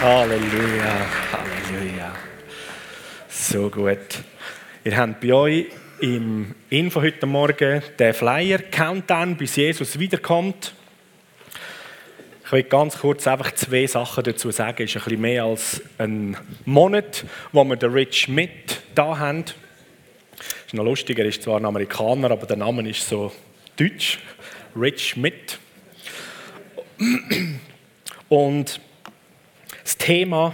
Halleluja, Halleluja. So gut. Ihr habt bei euch im Info heute Morgen den Flyer Countdown, bis Jesus wiederkommt. Ich will ganz kurz einfach zwei Sachen dazu sagen. Es ist ein bisschen mehr als ein Monat, wo wir den Rich Schmidt da haben. Ist noch lustig, er ist zwar ein Amerikaner, aber der Name ist so deutsch. Rich Schmidt. Und das Thema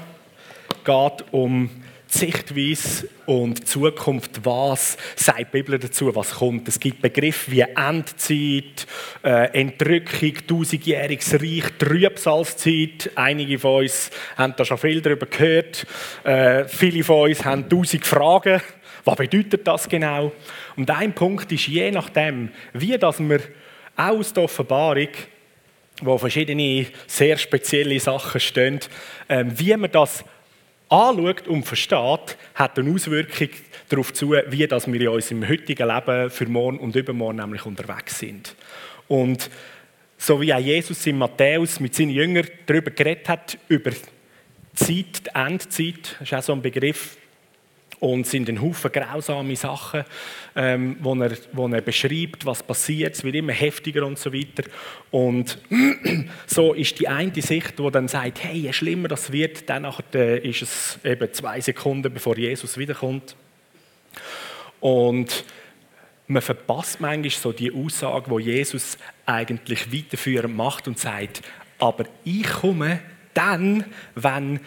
geht um die Sichtweise und die Zukunft. Was sagt die Bibel dazu, was kommt? Es gibt Begriffe wie Endzeit, äh, Entrückung, tausendjähriges Reich, Trübsalzeit. Einige von uns haben da schon viel darüber gehört. Äh, viele von uns haben tausend Fragen. Was bedeutet das genau? Und ein Punkt ist, je nachdem, wie das wir aus der Offenbarung wo verschiedene sehr spezielle Sachen stehen. Ähm, wie man das anschaut und versteht, hat eine Auswirkung darauf zu, wie das wir in unserem heutigen Leben für morgen und übermorgen nämlich unterwegs sind. Und so wie auch Jesus in Matthäus mit seinen Jüngern darüber geredet hat, über die Zeit, die Endzeit, das ist auch so ein Begriff, und es sind ein Haufen grausame Sachen, ähm, wo, er, wo er beschreibt, was passiert. Es wird immer heftiger und so weiter. Und so ist die eine Sicht, die dann sagt, hey, je schlimmer das wird, dann äh, ist es eben zwei Sekunden, bevor Jesus wiederkommt. Und man verpasst manchmal so die Aussage, wo Jesus eigentlich weiterführend macht und sagt, aber ich komme dann, wenn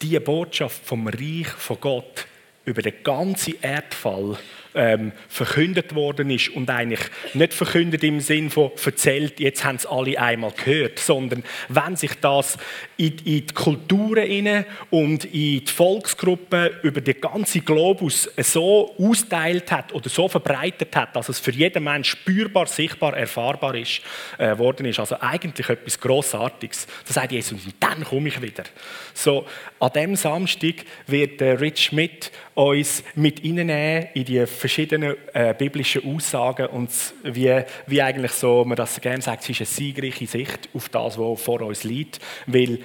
die Botschaft vom Reich von Gott über den ganzen Erdfall ähm, verkündet worden ist und eigentlich nicht verkündet im Sinn von erzählt, jetzt haben es alle einmal gehört, sondern wenn sich das in, in die Kulturen und in die Volksgruppen über den ganzen Globus so austeilt hat oder so verbreitet hat, dass es für jeden Mensch spürbar, sichtbar, erfahrbar ist, äh, worden ist. Also eigentlich etwas Grossartiges. Da sagt Jesus, und dann komme ich wieder. So, an dem Samstag wird äh, Rich Schmidt uns mit in die verschiedenen äh, biblischen Aussagen und wie, wie eigentlich so, man das gerne sagt, es ist eine siegreiche Sicht auf das, was vor uns liegt, weil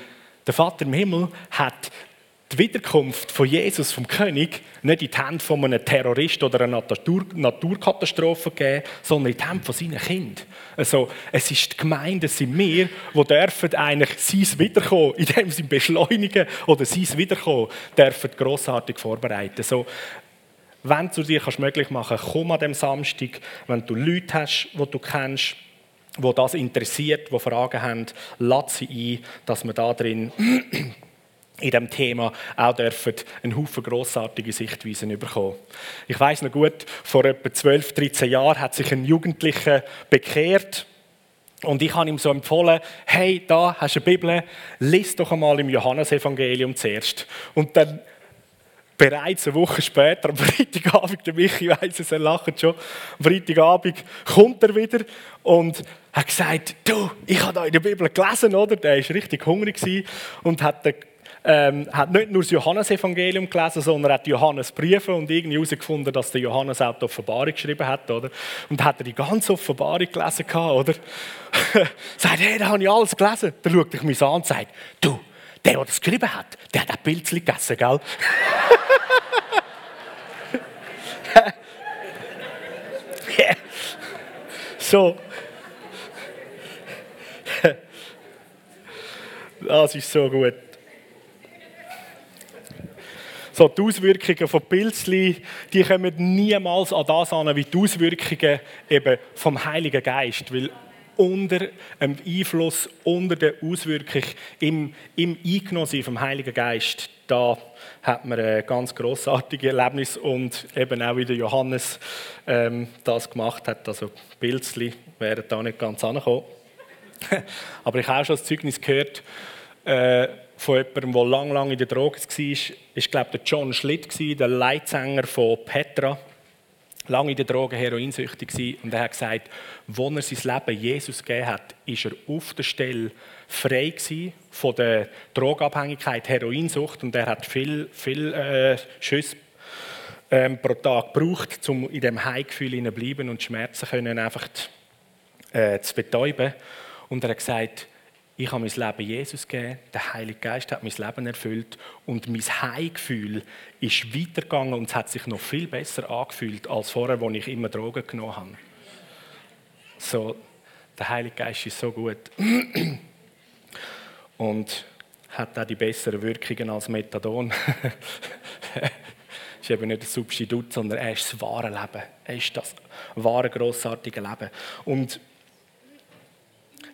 der Vater im Himmel hat die Wiederkunft von Jesus, vom König, nicht in die Hände von einem Terrorist oder einer Natur Naturkatastrophe gegeben, sondern in die Hände von seinen Kindern. Also, es ist die Gemeinde, es sind wir, die dürfen eigentlich sein Wiederkommen, in dem sie beschleunigen oder sein Wiederkommen, dürfen grossartig vorbereiten. So, wenn du dir kannst möglich machen kannst, komm an dem Samstag, wenn du Leute hast, die du kennst, wo das interessiert, die Fragen haben, lad sie ein, dass wir da drin in diesem Thema auch dürfen einen Haufen grossartige Sichtweisen bekommen. Ich weiß noch gut, vor etwa 12, 13 Jahren hat sich ein Jugendlicher bekehrt und ich habe ihm so empfohlen, hey, da hast du eine Bibel, lies doch einmal im Johannesevangelium zuerst. Und dann bereits eine Woche später, am Freitagabend, der Michi weiss es, er lacht schon, am Freitagabend kommt er wieder und hat gesagt, du, ich habe da in der Bibel gelesen, oder? Der war richtig hungrig und hat, ähm, hat nicht nur das Johannesevangelium gelesen, sondern hat die Johannesbriefe und irgendwie herausgefunden, dass der Johannes auch die Offenbarung geschrieben hat, oder? Und hat er die ganze Offenbarung gelesen oder? sagt, hey, da habe ich alles gelesen. Dann schaut er mich an und sagt, du, der, der das geschrieben hat, der hat ein Pilzchen gegessen, gell? so. Das ist so gut. So, die Auswirkungen von Pilzli, die kommen niemals an das an, wie die Auswirkungen eben vom Heiligen Geist. Weil unter dem Einfluss, unter der Auswirkung im, im Eingenommensein vom Heiligen Geist, da hat man ein ganz grossartiges Erlebnis und eben auch wie der Johannes ähm, das gemacht hat. Also Pilzli wären da nicht ganz angekommen. Aber ich habe auch schon das Zeugnis gehört äh, von jemandem, der lang, lang in der Droge war. Ich glaube, der John Schlitt, der Leitsänger von Petra lange in der Drogen heroinsüchtig war und er hat gesagt, wo er sein Leben Jesus gegeben hat, ist er auf der Stelle frei von der Drogenabhängigkeit, Heroinsucht und er hat viel, viel äh, Schüsse ähm, pro Tag gebraucht, um in dem Heimgefühl zu bleiben und Schmerzen können einfach äh, zu betäuben. Und er hat gesagt, ich habe mein Leben Jesus gegeben, der Heilige Geist hat mein Leben erfüllt und mein Heimgefühl ist weitergegangen und es hat sich noch viel besser angefühlt als vorher, wo ich immer Drogen genommen habe. So, der Heilige Geist ist so gut und hat auch die besseren Wirkungen als Methadon. ist eben nicht ein Substitut, sondern er ist das wahre Leben. Er ist das wahre, grossartige Leben. Und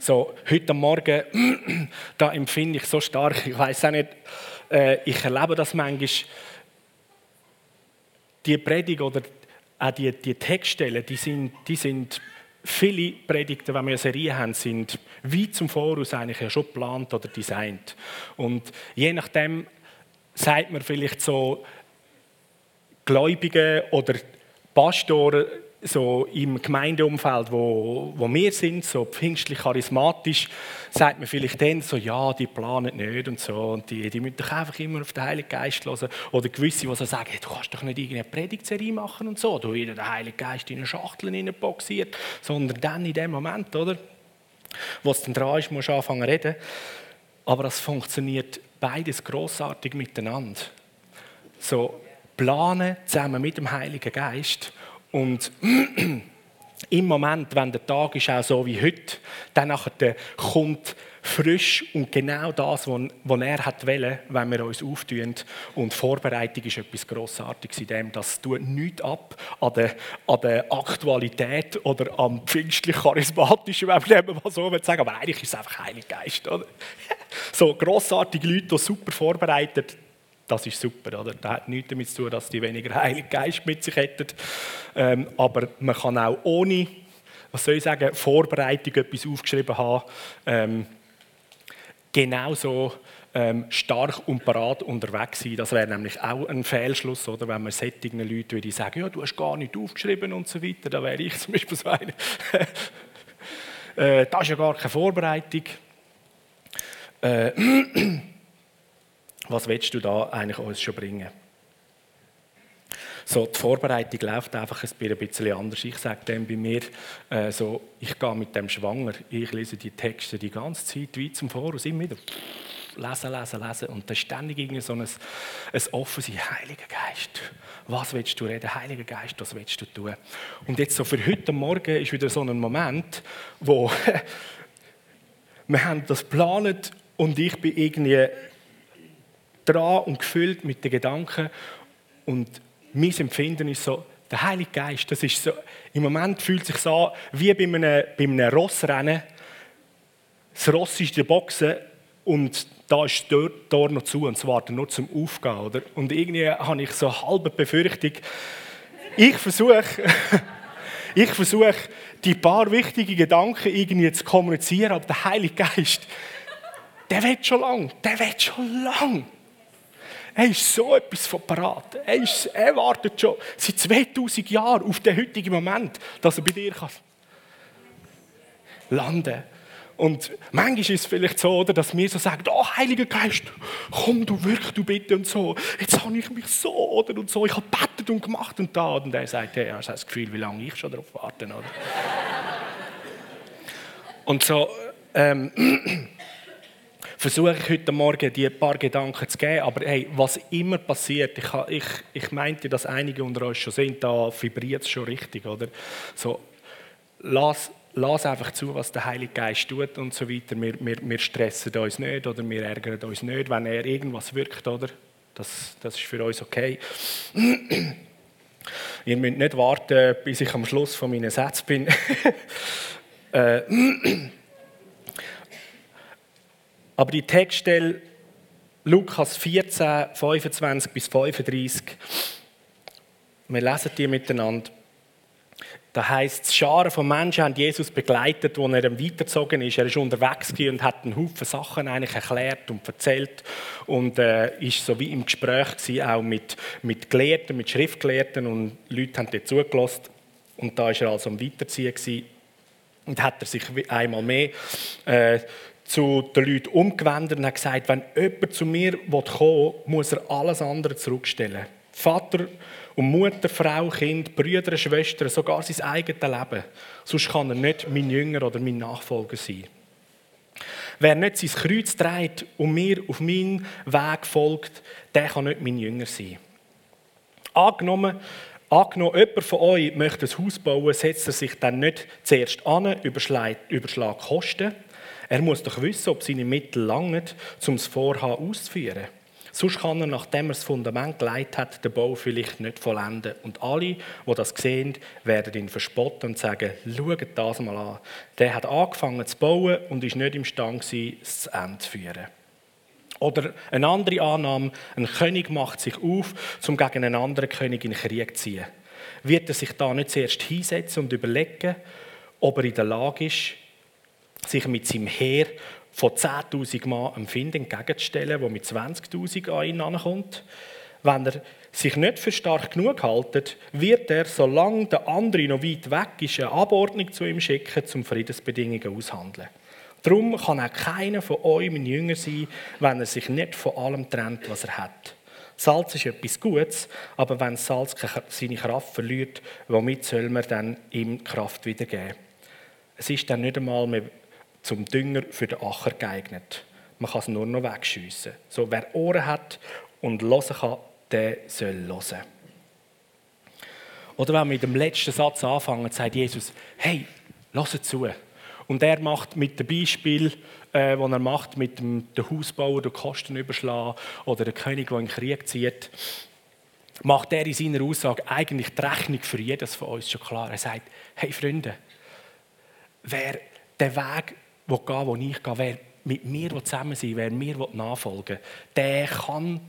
so, heute Morgen, da empfinde ich so stark, ich weiß auch nicht, äh, ich erlebe das manchmal, die Predigt oder auch die, die Textstellen, die sind, die sind viele Predigten, wenn wir eine Serie haben, sind wie zum Voraus eigentlich ja schon geplant oder designt. Und je nachdem sagt man vielleicht so, Gläubige oder Pastoren so im Gemeindeumfeld, wo, wo wir sind, so pfingstlich charismatisch, sagt man vielleicht dann so, ja, die planen nicht und so, und die, die müssen doch einfach immer auf den Heiligen Geist hören. Oder gewisse, die so sagen, hey, du kannst doch nicht irgendeine Predigtserie machen und so, du wieder den Heiligen Geist in eine Schachtel boxiert, sondern dann in dem Moment, oder? Wo es dann dran ist, musst du anfangen zu reden. Aber das funktioniert beides großartig miteinander. So, planen zusammen mit dem Heiligen Geist und im Moment, wenn der Tag ist auch so wie heute, dann kommt frisch und genau das, was er hat wollen, wenn wir uns auftun. Und Vorbereitung ist etwas Grossartiges in dem, das tut nichts ab an der, an der Aktualität oder am pfingstlich-charismatischen, wenn man so will sagen, aber eigentlich ist es einfach Heilig Geist. Oder? So grossartige Leute, die super vorbereitet das ist super. Oder? Das hat nichts damit zu tun, dass die weniger Heiligen Geist mit sich hätten. Ähm, aber man kann auch ohne, was soll ich sagen, Vorbereitung etwas aufgeschrieben haben. Ähm, genauso ähm, stark und parat unterwegs sein. Das wäre nämlich auch ein Fehlschluss, oder? wenn man sättigen Leuten würde sagen, ja, du hast gar nicht aufgeschrieben und so weiter. Da wäre ich zum Beispiel so einer. äh, das ist ja gar keine Vorbereitung. Äh, was willst du da eigentlich uns schon bringen? So, die Vorbereitung läuft einfach ein bisschen anders. Ich sage dem bei mir, äh, so, ich gehe mit dem schwanger. Ich lese die Texte die ganze Zeit wie zum Voraus, immer wieder lesen, lesen, lesen. Und da ist ständig irgendwie so ein, ein offenes Heiliger Geist. Was willst du reden? Heiliger Geist, was willst du tun? Und jetzt so für heute Morgen ist wieder so ein Moment, wo wir haben das geplant und ich bin irgendwie dran und gefüllt mit den Gedanken. Und mein Empfinden ist so, der Heilige Geist, das ist so, im Moment fühlt es sich so an, wie bei einem, bei einem Rossrennen. Das Ross ist in der Boxe und da ist das Tor noch zu und es wartet nur zum Aufgehen. Oder? Und irgendwie habe ich so halbe Befürchtung, ich versuche, ich versuche, die paar wichtigen Gedanken irgendwie zu kommunizieren, aber der Heilige Geist, der wird schon lang, der wird schon lang. Er ist so etwas von parat. Er, ist, er wartet schon seit 2000 Jahren auf den heutigen Moment, dass er bei dir kann landen kann. Und manchmal ist es vielleicht so, oder, dass wir so sagen, oh, Heiliger Geist, komm du wirklich, du bitte und so. Jetzt habe ich mich so oder und so, ich habe bettet und gemacht und da. Und er sagt, hey, hast du das Gefühl, wie lange ich schon darauf warte, oder? und so, ähm, versuche ich heute Morgen die paar Gedanken zu geben. Aber hey, was immer passiert, ich, ich, ich meinte, dass einige unter euch schon sind, da vibriert es schon richtig, oder? So, lass, lass einfach zu, was der Heilige Geist tut und so weiter. Wir, wir, wir stressen uns nicht oder wir ärgern uns nicht, wenn er irgendwas wirkt, oder? Das, das ist für uns okay. Ihr müsst nicht warten, bis ich am Schluss von meinen Sätzen bin. äh, aber die Textstelle Lukas 14, 25 bis 35, wir lesen die miteinander. Da heißt es, Scharen von Menschen haben Jesus begleitet, als er weitergezogen ist. Er ist unterwegs und hat einen Haufen Sachen eigentlich erklärt und erzählt und äh, ist so wie im Gespräch gewesen, auch mit, mit Gelehrten, mit Schriftgelehrten und Leute haben dort zugelassen. Und da ist er also am Weiterziehen gewesen. und hat er sich einmal mehr äh, zu den Leuten umgewendet und hat gesagt, wenn jemand zu mir kommen will, muss er alles andere zurückstellen. Vater und Mutter, Frau, Kind, Brüder, Schwestern, sogar sein eigenes Leben. Sonst kann er nicht mein Jünger oder mein Nachfolger sein. Wer nicht sein Kreuz trägt und mir auf meinen Weg folgt, der kann nicht mein Jünger sein. Angenommen, angenommen jemand von euch möchte ein Haus bauen, setzt er sich dann nicht zuerst an, überschlägt, überschlägt Kosten. Er muss doch wissen, ob seine Mittel langen, um das Vorhaben auszuführen. Sonst kann er, nachdem er das Fundament geleitet hat, den Bau vielleicht nicht vollenden. Und alle, die das sehen, werden ihn verspotten und sagen, schaut das mal an. Der hat angefangen zu bauen und ist nicht imstande es zu Ende zu führen. Oder eine andere Annahme, ein König macht sich auf, um gegen einen anderen König in den Krieg zu ziehen. Wird er sich da nicht zuerst hinsetzen und überlegen, ob er in der Lage ist, sich mit seinem Heer von 10.000 Mann Find entgegenzustellen, der mit 20.000 an ihn ankommt. Wenn er sich nicht für stark genug hält, wird er, solange der andere noch weit weg ist, eine Abordnung zu ihm schicken, um Friedensbedingungen aushandeln. Darum kann auch keiner von euch mein Jünger sein, wenn er sich nicht von allem trennt, was er hat. Salz ist etwas Gutes, aber wenn Salz seine Kraft verliert, womit soll man dann ihm Kraft wiedergeben? Es ist dann nicht einmal mehr zum Dünger für den Acher geeignet. Man kann es nur noch wegschiessen. So, wer Ohren hat und hören kann, der soll hören. Oder wenn wir mit dem letzten Satz anfangen, sagt Jesus, hey, lass zu. Und er macht mit dem Beispiel, äh, das er macht, mit dem, dem Hausbauer den Kosten überschlagen oder der König, der in den Krieg zieht, macht er in seiner Aussage eigentlich die Rechnung für jedes von uns schon klar. Er sagt, hey Freunde, wer den Weg will gehen wo ich gehe, wer mit mir zusammen sein wer mir nachfolgen will, der kann,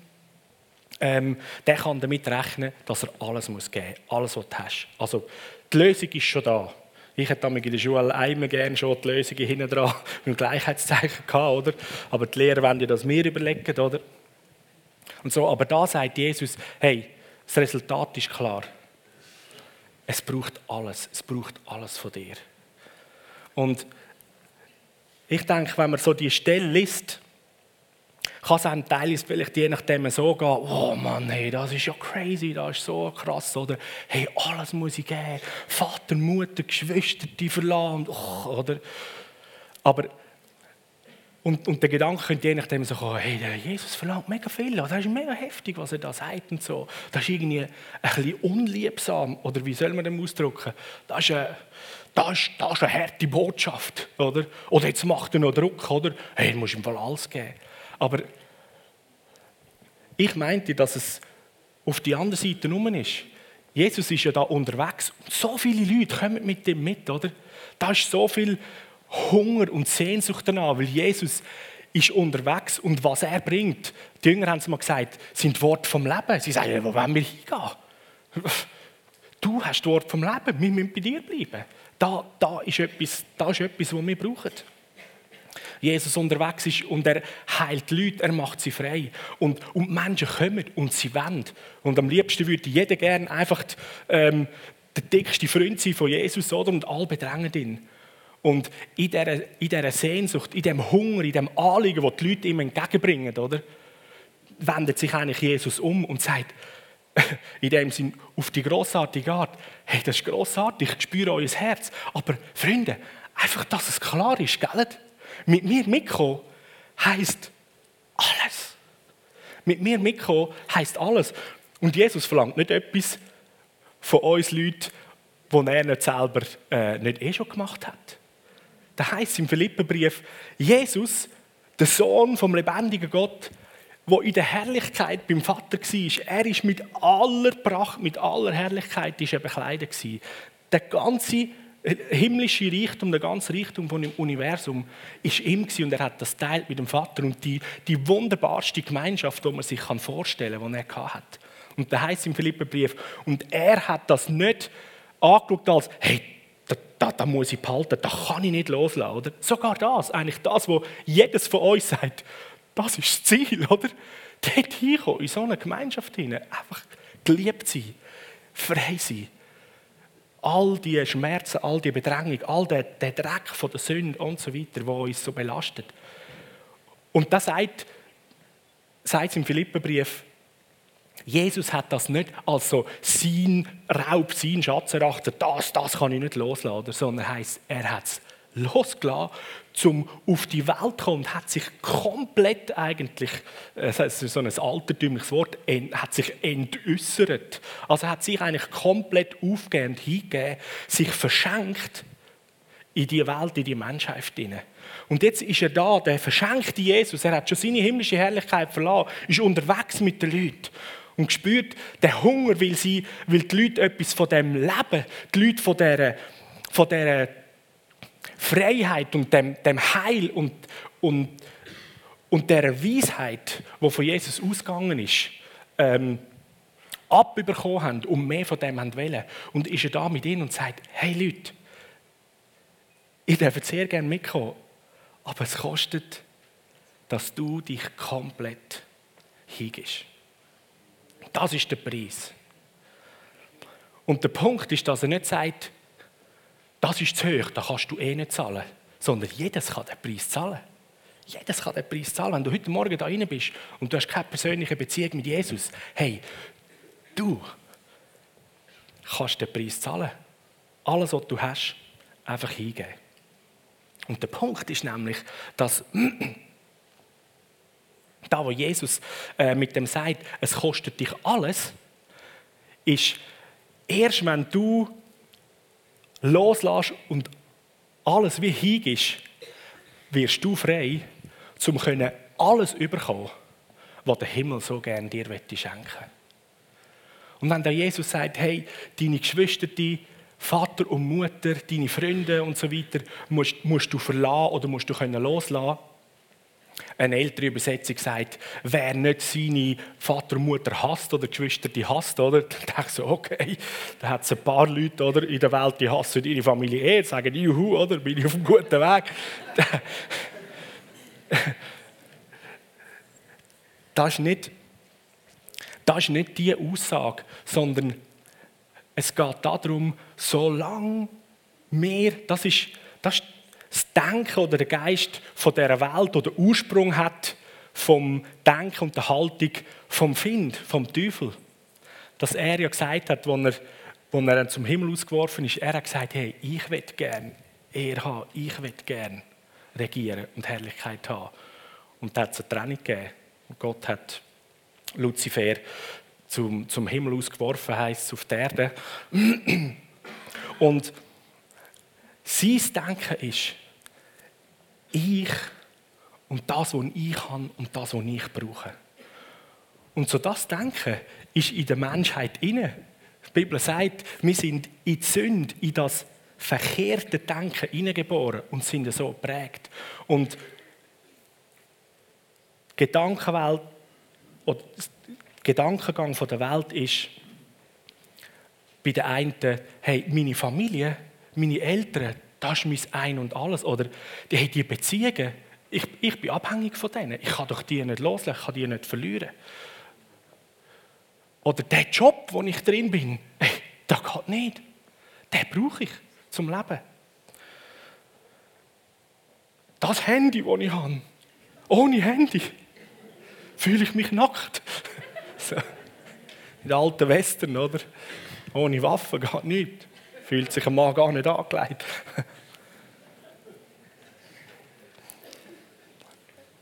ähm, der kann damit rechnen, dass er alles muss geben muss, alles, was du hast. Also, die Lösung ist schon da. Ich hätte in der Schule einmal gerne schon die Lösungen hinten dran mit dem Gleichheitszeichen gehabt, oder? Aber die Lehrer wollen ja das mir überlegen, oder? Und so, aber da sagt Jesus, hey, das Resultat ist klar. Es braucht alles, es braucht alles von dir. Und ich denke, wenn man so die Stelle liest, kann es einem teilweise vielleicht je nachdem so gehen, oh Mann, hey, das ist ja crazy, das ist so krass, oder hey, alles muss ich geben, Vater, Mutter, Geschwister, die verlassen, oh, oder? Aber und, und der Gedanke könnte je nachdem so kommen, hey, der Jesus verlangt mega viel, das ist mega heftig, was er da sagt und so. Das ist irgendwie ein bisschen unliebsam, oder wie soll man das ausdrücken? Das ist, eine, das ist, das ist eine harte Botschaft, oder? Oder jetzt macht er noch Druck, oder? Hey, du musst ihm voll alles geben. Aber ich meinte, dass es auf die andere Seite rum ist. Jesus ist ja da unterwegs und so viele Leute kommen mit dem mit, oder? Da ist so viel Hunger und Sehnsucht danach, weil Jesus ist unterwegs und was er bringt, die Jünger haben es mal gesagt, sind Worte vom Leben. Sie sagen, wo wollen wir hingehen? Du hast das Wort vom Leben, wir müssen bei dir bleiben. Da, da, ist etwas, da ist etwas, was wir brauchen. Jesus unterwegs ist und er heilt Leute, er macht sie frei. Und, und Menschen kommen und sie wollen. Und am liebsten würde jeder gerne einfach ähm, der dickste Freund sein von Jesus oder? und alle bedrängen ihn. Und in dieser, in dieser Sehnsucht, in dem Hunger, in dem Anliegen, das die Leute ihm entgegenbringen, oder, wendet sich eigentlich Jesus um und sagt, in dem Sinn, auf die grossartige Art, hey, das ist grossartig, ich spüre euer Herz. Aber Freunde, einfach, dass es klar ist, gell? Mit mir mitkommen heisst alles. Mit mir mitkommen heisst alles. Und Jesus verlangt nicht etwas von uns Leuten, was er nicht selber äh, nicht eh schon gemacht hat. Da heißt im Philipperbrief, Jesus, der Sohn vom lebendigen Gott, wo in der Herrlichkeit beim Vater war, er ist mit aller Pracht, mit aller Herrlichkeit ist er bekleidet. Der ganze himmlische Reichtum, der ganze Reichtum vom Universum ist ihm und er hat das teilt mit dem Vater und die, die wunderbarste Gemeinschaft, die man sich vorstellen kann, die er hat. Und da heißt im Philipperbrief, und er hat das nicht angeschaut als, hey, da, da, da, muss ich behalten, da kann ich nicht loslassen. Oder? Sogar das, eigentlich das, was jedes von uns sagt, das ist das Ziel, oder? Dort hinkommen, in so eine Gemeinschaft hinein, einfach geliebt sein, frei sein. All die Schmerzen, all die Bedrängung, all der, der Dreck von der Sünde und so weiter, der uns so belastet. Und das sagt, sagt es im Philipperbrief, Jesus hat das nicht als so sein Raub, sein Schatz erachtet, das, das kann ich nicht loslassen, sondern heißt, er hat es losgelassen, zum auf die Welt zu kommen, hat sich komplett eigentlich, das ist so ein altertümliches Wort, hat sich entäußert. Also hat sich eigentlich komplett aufgehend hingegeben, sich verschenkt in die Welt, in die Menschheit hinein. Und jetzt ist er da, der verschenkte Jesus, er hat schon seine himmlische Herrlichkeit verlassen, ist unterwegs mit den Leuten und spürt den Hunger, weil, sie, weil die Leute etwas von dem Leben, die Leute von dieser, von dieser Freiheit und dem, dem Heil und, und, und der Weisheit, die von Jesus ausgegangen ist, ähm, abbekommen haben und mehr von dem wollen. Und ist er da mit ihnen und sagt, hey Leute, ich darf sehr gerne mitkommen, aber es kostet, dass du dich komplett hingibst. Das ist der Preis. Und der Punkt ist, dass er nicht sagt, das ist zu hoch, das kannst du eh nicht zahlen. Sondern jedes kann den Preis zahlen. Jedes kann den Preis zahlen. Wenn du heute Morgen da rein bist und du hast keine persönliche Beziehung mit Jesus, hey, du kannst den Preis zahlen. Alles, was du hast, einfach hingeben. Und der Punkt ist nämlich, dass da, wo Jesus äh, mit dem sagt, es kostet dich alles, ist erst wenn du loslässt und alles wie hingibst, wirst du frei, um alles überkommen, was der Himmel so gerne dir schenken. Und wenn der Jesus sagt, hey, deine Geschwister, die Vater und Mutter, deine Freunde und so weiter, musst, musst du verlassen oder musst du können loslassen eine ältere Übersetzung sagt, wer nicht seine Vater und Mutter hasst oder Geschwister die hasst, oder? Dann denke ich so, okay, da hat es ein paar Leute oder, in der Welt, die hassen ihre Familie eher, sagen, juhu, oder? Bin ich auf einem guten Weg. Das ist nicht, das ist nicht die Aussage, sondern es geht darum, solange wir, das ist, das ist Denken oder der Geist von dieser Welt oder Ursprung hat vom Denken und der Haltung vom Find, vom Teufel. Dass er ja gesagt hat, als er, als er zum Himmel ausgeworfen ist, er hat gesagt, hey, ich will gern er haben, ich will gern regieren und Herrlichkeit haben. Und da hat es eine Trennung gegeben. Und Gott hat Luzifer zum, zum Himmel ausgeworfen, heisst es, auf die Erde. Und sein Denken ist, ich und das, was ich habe und das, was ich brauche. Und so das Denken ist in der Menschheit inne. Die Bibel sagt, wir sind in die Sünde, in das verkehrte Denken hineingeboren und sind so geprägt. Und die Gedankenwelt oder Gedankengang der Welt ist bei den einen, hey, meine Familie, meine Eltern, das ist mein Ein und Alles. Oder die haben die Beziehungen, ich, ich bin abhängig von denen. Ich kann doch die nicht loslassen, ich kann die nicht verlieren. Oder der Job, wo ich drin bin, hey, das geht nicht. Den brauche ich zum Leben. Das Handy, das ich habe, ohne Handy fühle ich mich nackt. So. In der alten Western, oder? Ohne Waffen geht nichts. Fühlt sich ein Mann gar nicht angelegt.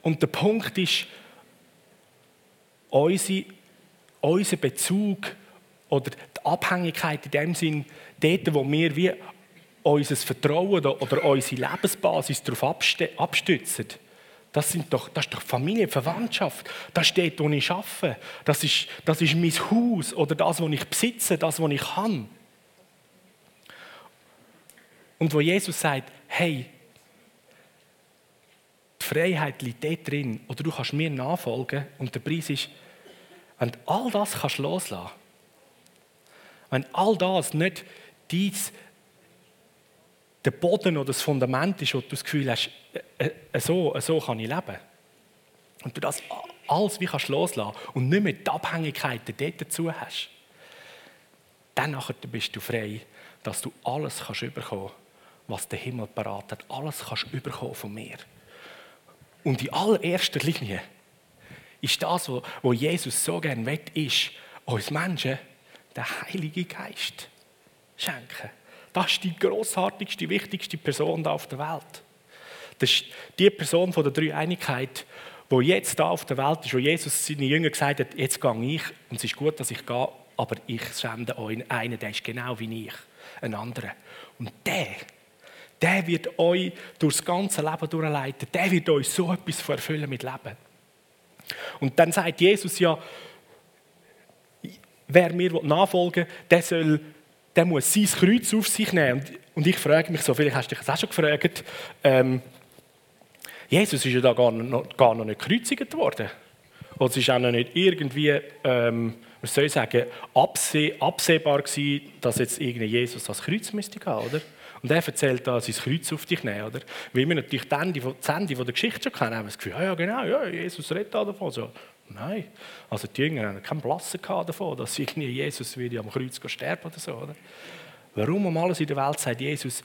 Und der Punkt ist, unser, unser Bezug oder die Abhängigkeit in dem Sinn, dort, wo wir wie unser Vertrauen oder unsere Lebensbasis darauf abstützen, das, sind doch, das ist doch Familie, Verwandtschaft. Das ist dort, wo ich arbeite. Das ist, das ist mein Haus oder das, was ich besitze, das, was ich kann. Und wo Jesus sagt, hey, die Freiheit liegt dort drin, oder du kannst mir nachfolgen und der Preis ist, wenn du all das kannst loslassen wenn all das nicht dies, der Boden oder das Fundament ist, wo du das Gefühl hast, äh, äh, so, so kann ich leben. Und du das alles wie kannst loslassen und nicht mehr die Abhängigkeiten dort dazu hast, dann bist du frei, dass du alles kannst bekommen kannst was der Himmel parat hat. Alles kannst du überkommen von mir. Und in allererster Linie ist das, was Jesus so gerne will, ist, uns Menschen den Heiligen Geist schenken. Das ist die grossartigste, wichtigste Person auf der Welt. Das ist die Person von der Dreieinigkeit, wo jetzt da auf der Welt ist, wo Jesus seinen Jüngern gesagt hat, jetzt gehe ich und es ist gut, dass ich gehe, aber ich sende euch einen, der ist genau wie ich, ein anderer. Und der, der wird euch durchs ganze Leben durchleiten, der wird euch so etwas erfüllen mit Leben. Und dann sagt Jesus ja, wer mir nachfolgen will, der, soll, der muss sein Kreuz auf sich nehmen. Und, ich frage mich so, vielleicht hast du dich das auch schon gefragt, ähm, Jesus ist ja da gar noch, gar noch nicht gekreuzigt worden. Und es ist auch noch nicht irgendwie, ähm, was soll sagen, abseh, absehbar gewesen, dass jetzt irgendwie Jesus das Kreuz müsste gehen, oder? Und er erzählt da, sein Kreuz auf dich nehmen, oder? Weil wir natürlich das Ende, das Ende der Geschichte schon kennen, haben das Gefühl, ja, ja genau, ja, Jesus redet da davon. So, nein, also die Jünger haben keinen Blassen davon, dass irgendwie Jesus wieder am Kreuz sterben oder so, oder? Warum um alles in der Welt sagt Jesus,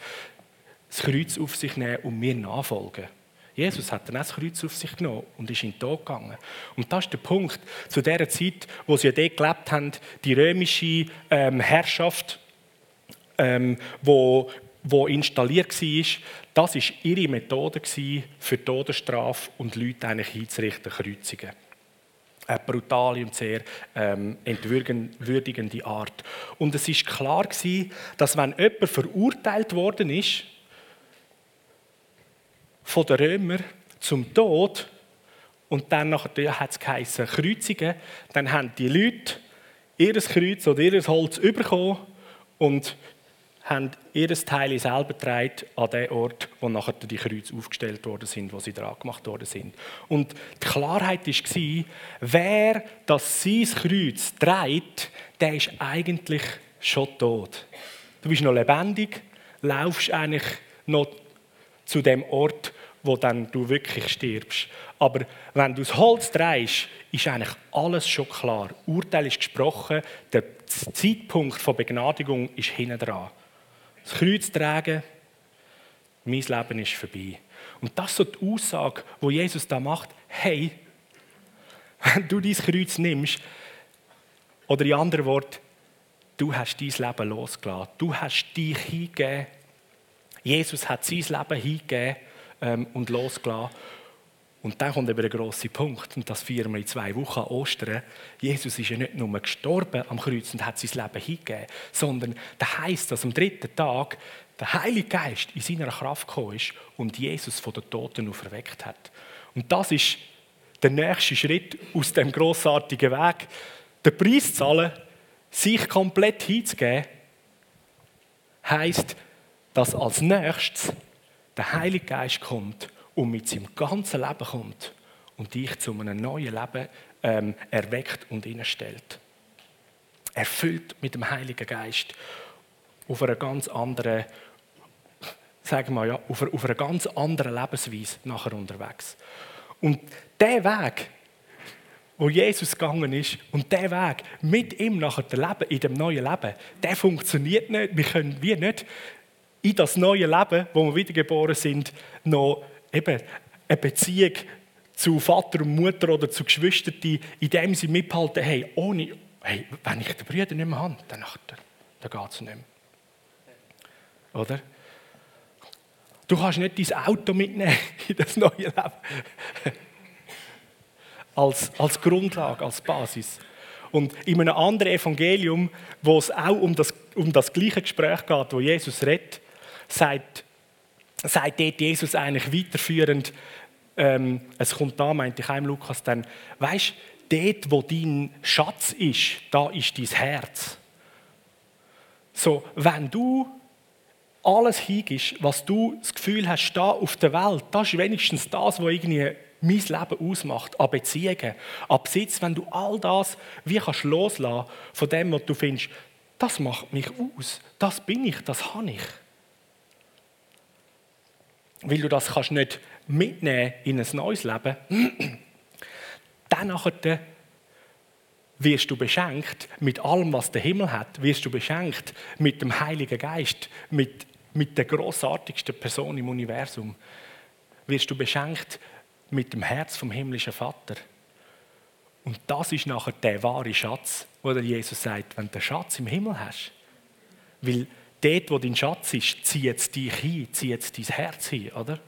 das Kreuz auf sich nehmen und mir nachfolgen? Jesus hat dann das Kreuz auf sich genommen und ist in den Tod gegangen. Und das ist der Punkt. Zu der Zeit, wo sie ja dort gelebt haben, die römische ähm, Herrschaft, ähm, wo, wo installiert war, das war ihre Methode für Todesstrafe und Leute eigentlich hinzurichten, kreuzigen. Eine brutale und sehr ähm, entwürdigende Art. Und es ist klar gewesen, dass wenn jemand verurteilt worden ist, von den Römern zum Tod und dann nachher hat es geheißen, kreuzigen, dann haben die Leute ihr Kreuz oder ihr Holz bekommen und haben ihr Teil selber getragen an den Ort, wo nachher die Kreuze aufgestellt worden sind, wo sie dran gemacht worden sind. Und die Klarheit war, wer das sein Kreuz trägt, der ist eigentlich schon tot. Du bist noch lebendig, laufst eigentlich noch zu dem Ort, wo dann du wirklich stirbst. Aber wenn du das Holz drehst, ist eigentlich alles schon klar. Urteil ist gesprochen, der Zeitpunkt von Begnadigung ist hinten dran. Das Kreuz tragen, mein Leben ist vorbei. Und das ist so die Aussage, wo Jesus da macht: Hey, wenn du dein Kreuz nimmst, oder in anderen Worten, du hast dein Leben losgelassen, du hast dich hingegeben. Jesus hat sein Leben hingegeben ähm, und losgelassen. Und dann kommt eben der grosse Punkt, und das wir in zwei Wochen an Ostern. Jesus ist ja nicht nur gestorben am Kreuz und hat sein Leben hingegeben, sondern da heißt, dass am dritten Tag der Heilige Geist in seiner Kraft gekommen ist und Jesus von den Toten auferweckt hat. Und das ist der nächste Schritt aus dem großartigen Weg, den Preis zu zahlen, sich komplett hinzugeben, heißt, dass als nächstes der Heilige Geist kommt und mit seinem ganzen Leben kommt und dich zu einem neuen Leben ähm, erweckt und innenstellt. Erfüllt mit dem Heiligen Geist auf einer ganz anderen, sagen wir ja, auf einer, auf einer ganz anderen Lebensweise nachher unterwegs. Und der Weg, wo Jesus gegangen ist und der Weg mit ihm nachher Leben in dem neuen Leben, der funktioniert nicht. Wir können wie nicht in das neue Leben, wo wir wiedergeboren sind, noch eben eine Beziehung zu Vater und Mutter oder zu Geschwistern, in dem sie mithalten, hey, ohne, hey, wenn ich den Brüder nicht mehr habe, dann, dann geht es nicht mehr. Oder? Du kannst nicht dein Auto mitnehmen in das neue Leben. als, als Grundlage, als Basis. Und in einem anderen Evangelium, wo es auch um das, um das gleiche Gespräch geht, wo Jesus redet, sagt, sagt dort Jesus eigentlich weiterführend, ähm, es kommt da, meinte ich einem Lukas dann, weißt dort, wo dein Schatz ist, da ist dein Herz. So, wenn du alles hingibst, was du das Gefühl hast, da auf der Welt, das ist wenigstens das, was irgendwie mein Leben ausmacht, an Beziehungen, an Besitz, wenn du all das wie kannst loslassen von dem, was du findest, das macht mich aus, das bin ich, das habe ich weil du das kannst nicht mitnehmen in ein neues Leben, dann wirst du beschenkt mit allem, was der Himmel hat, wirst du beschenkt mit dem Heiligen Geist, mit, mit der großartigsten Person im Universum, wirst du beschenkt mit dem Herz vom himmlischen Vater. Und das ist nachher der wahre Schatz, wo der Jesus sagt, wenn du den Schatz im Himmel hast, weil dort, wo dein Schatz ist, zieht es dich hin, zieht es dein Herz hin, oder?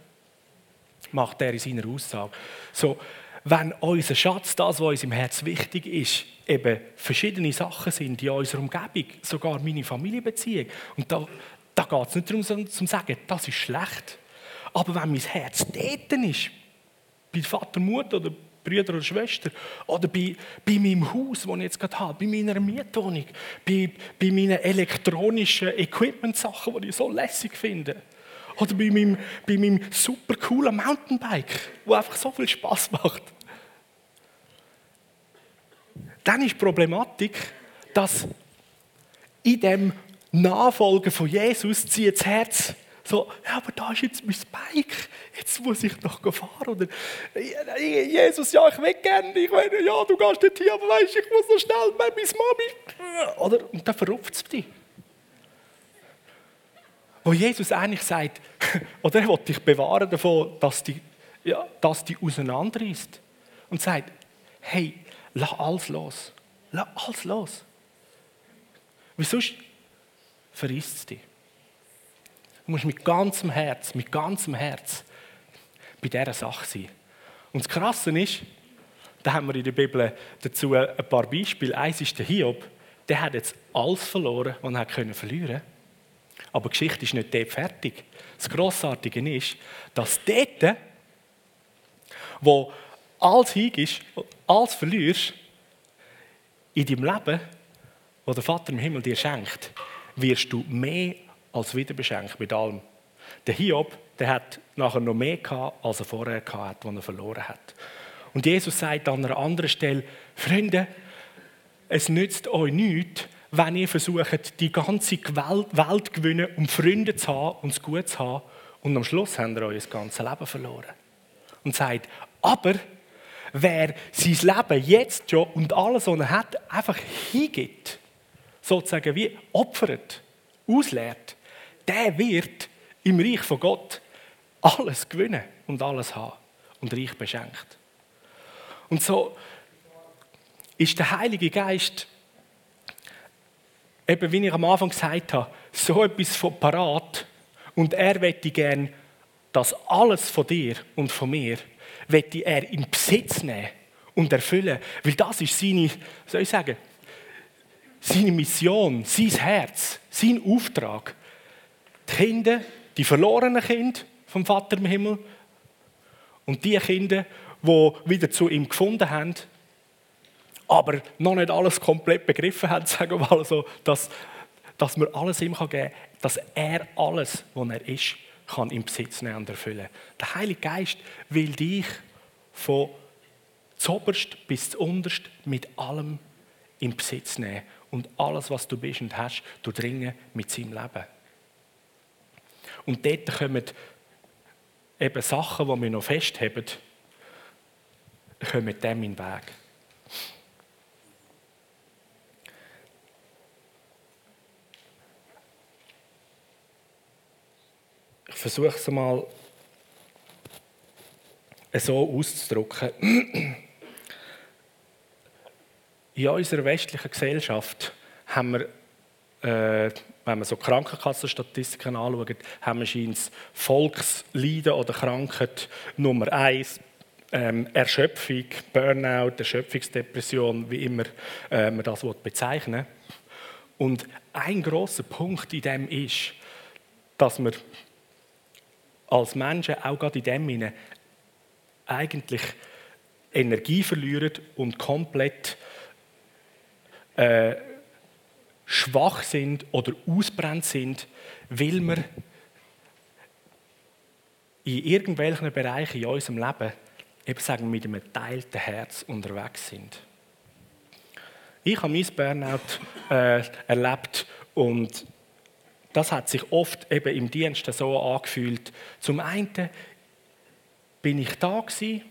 macht er in seiner Aussage. So, wenn unser Schatz, das, was uns im Herz wichtig ist, eben verschiedene Sachen sind in unserer Umgebung, sogar meine Familienbeziehung, und da, da geht es nicht darum, zu sagen, das ist schlecht. Aber wenn mein Herz dort ist, bei Vater, Mutter oder Brüder oder Schwester, oder bei, bei meinem Haus, das ich jetzt gerade habe, bei meiner Mietwohnung, bei, bei meinen elektronischen Equipment-Sachen, die ich so lässig finde, oder bei meinem, bei meinem super coolen Mountainbike, wo einfach so viel Spaß macht. Dann ist die Problematik, dass in dem Nachfolgen von Jesus zieht das Herz so, ja, aber da ist jetzt mein Bike, jetzt muss ich noch fahren. Oder, Jesus, ja, ich will gerne, ich will, ja, du gehst nicht hier, aber weißt, ich muss noch schnell bei meiner Mami. Oder, und dann verrupft es dich. Wo Jesus eigentlich sagt, oder er will dich bewahren davon, dass die, ja, dass die auseinanderreißt. Und sagt, hey, lass alles los. Lass alles los. Weil sonst es dich. Du musst mit ganzem Herz, mit ganzem Herz bei dieser Sache sein. Und das Krasse ist, da haben wir in der Bibel dazu ein paar Beispiele. Eins ist der Hiob, der hat jetzt alles verloren, was er verlieren konnte. Aber die Geschichte ist nicht dort fertig. Das Grossartige ist, dass dort, wo alles hingibst, alles verlierst, in deinem Leben, wo der Vater im Himmel dir schenkt, wirst du mehr als wieder beschenkt mit allem. Der Hiob, der hat nachher noch mehr gehabt, als er vorher gehabt hat, was er verloren hat. Und Jesus sagt an einer anderen Stelle, Freunde, es nützt euch nichts, wenn ihr versucht, die ganze Welt zu gewinnen, um Freunde zu haben und es gut zu haben. Und am Schluss habt ihr euer ganzes Leben verloren. Und sagt, aber wer sein Leben jetzt schon und alles, was er hat, einfach hingibt, sozusagen wie opfert, ausleert, der wird im Reich von Gott alles gewinnen und alles haben und reich beschenkt. Und so ist der Heilige Geist, eben wie ich am Anfang gesagt habe, so etwas von parat und er möchte gern, dass alles von dir und von mir er in Besitz nehmen und erfüllen, weil das ist seine, soll ich sagen, seine Mission, sein Herz, sein Auftrag die Kinder, die verlorenen Kinder vom Vater im Himmel und die Kinder, die wieder zu ihm gefunden haben, aber noch nicht alles komplett begriffen haben, sagen wir mal so, dass, dass man alles ihm geben kann, dass er alles, was er ist, kann im Besitz nehmen und erfüllen. Der Heilige Geist will dich von zoberst bis unterst mit allem im Besitz nehmen und alles, was du bist und hast, durchdringen mit seinem Leben. Und dort kommen eben Sachen, die wir noch festhaben, kommen dem in den Weg. Ich versuche es mal so auszudrücken. In unserer westlichen Gesellschaft haben wir äh, wenn man so Krankenkassenstatistiken anschaut, haben wir scheint Volksleiden oder Krankheit Nummer eins. Ähm, Erschöpfung, Burnout, Erschöpfungsdepression, wie immer äh, man das bezeichnen Und ein großer Punkt in dem ist, dass wir als Menschen auch gerade in dem Sinne eigentlich Energie verlieren und komplett äh, schwach sind oder ausbrennt sind, weil wir in irgendwelchen Bereichen in unserem Leben eben sagen mit einem geteilten Herz unterwegs sind. Ich habe mein Burnout äh, erlebt und das hat sich oft eben im Dienst so angefühlt. Zum einen bin ich da gewesen,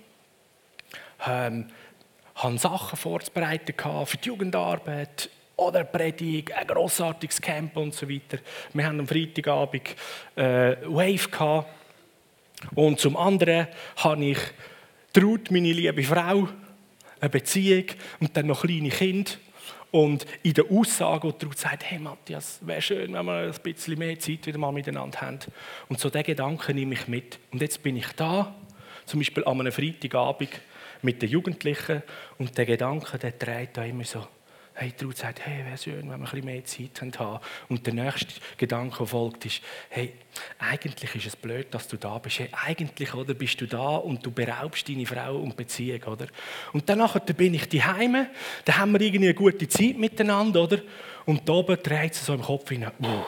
ähm, habe Sachen vorzubereiten für die Jugendarbeit, oder Predigt, ein grossartiges Camp und so weiter. Wir haben am Freitagabend äh, Wave gehabt. Und zum anderen habe ich Traut, meine liebe Frau, eine Beziehung und dann noch kleine Kinder. Und in der Aussage, wo Traut sagt, hey Matthias, wäre schön, wenn wir ein bisschen mehr Zeit wieder mal miteinander haben. Und so diesen Gedanken nehme ich mit. Und jetzt bin ich da zum Beispiel an einem Freitagabend mit den Jugendlichen und der Gedanke, der dreht da immer so, hey, Traut sagt, hey, wäre schön, wenn wir ein bisschen mehr Zeit haben. Und der nächste Gedanke, der folgt, ist, hey, eigentlich ist es blöd, dass du da bist. Hey, eigentlich oder, bist du da und du beraubst deine Frau und Beziehung, oder? Und danach bin ich daheim, dann haben wir irgendwie eine gute Zeit miteinander, oder? Und da oben dreht es so im Kopf uh,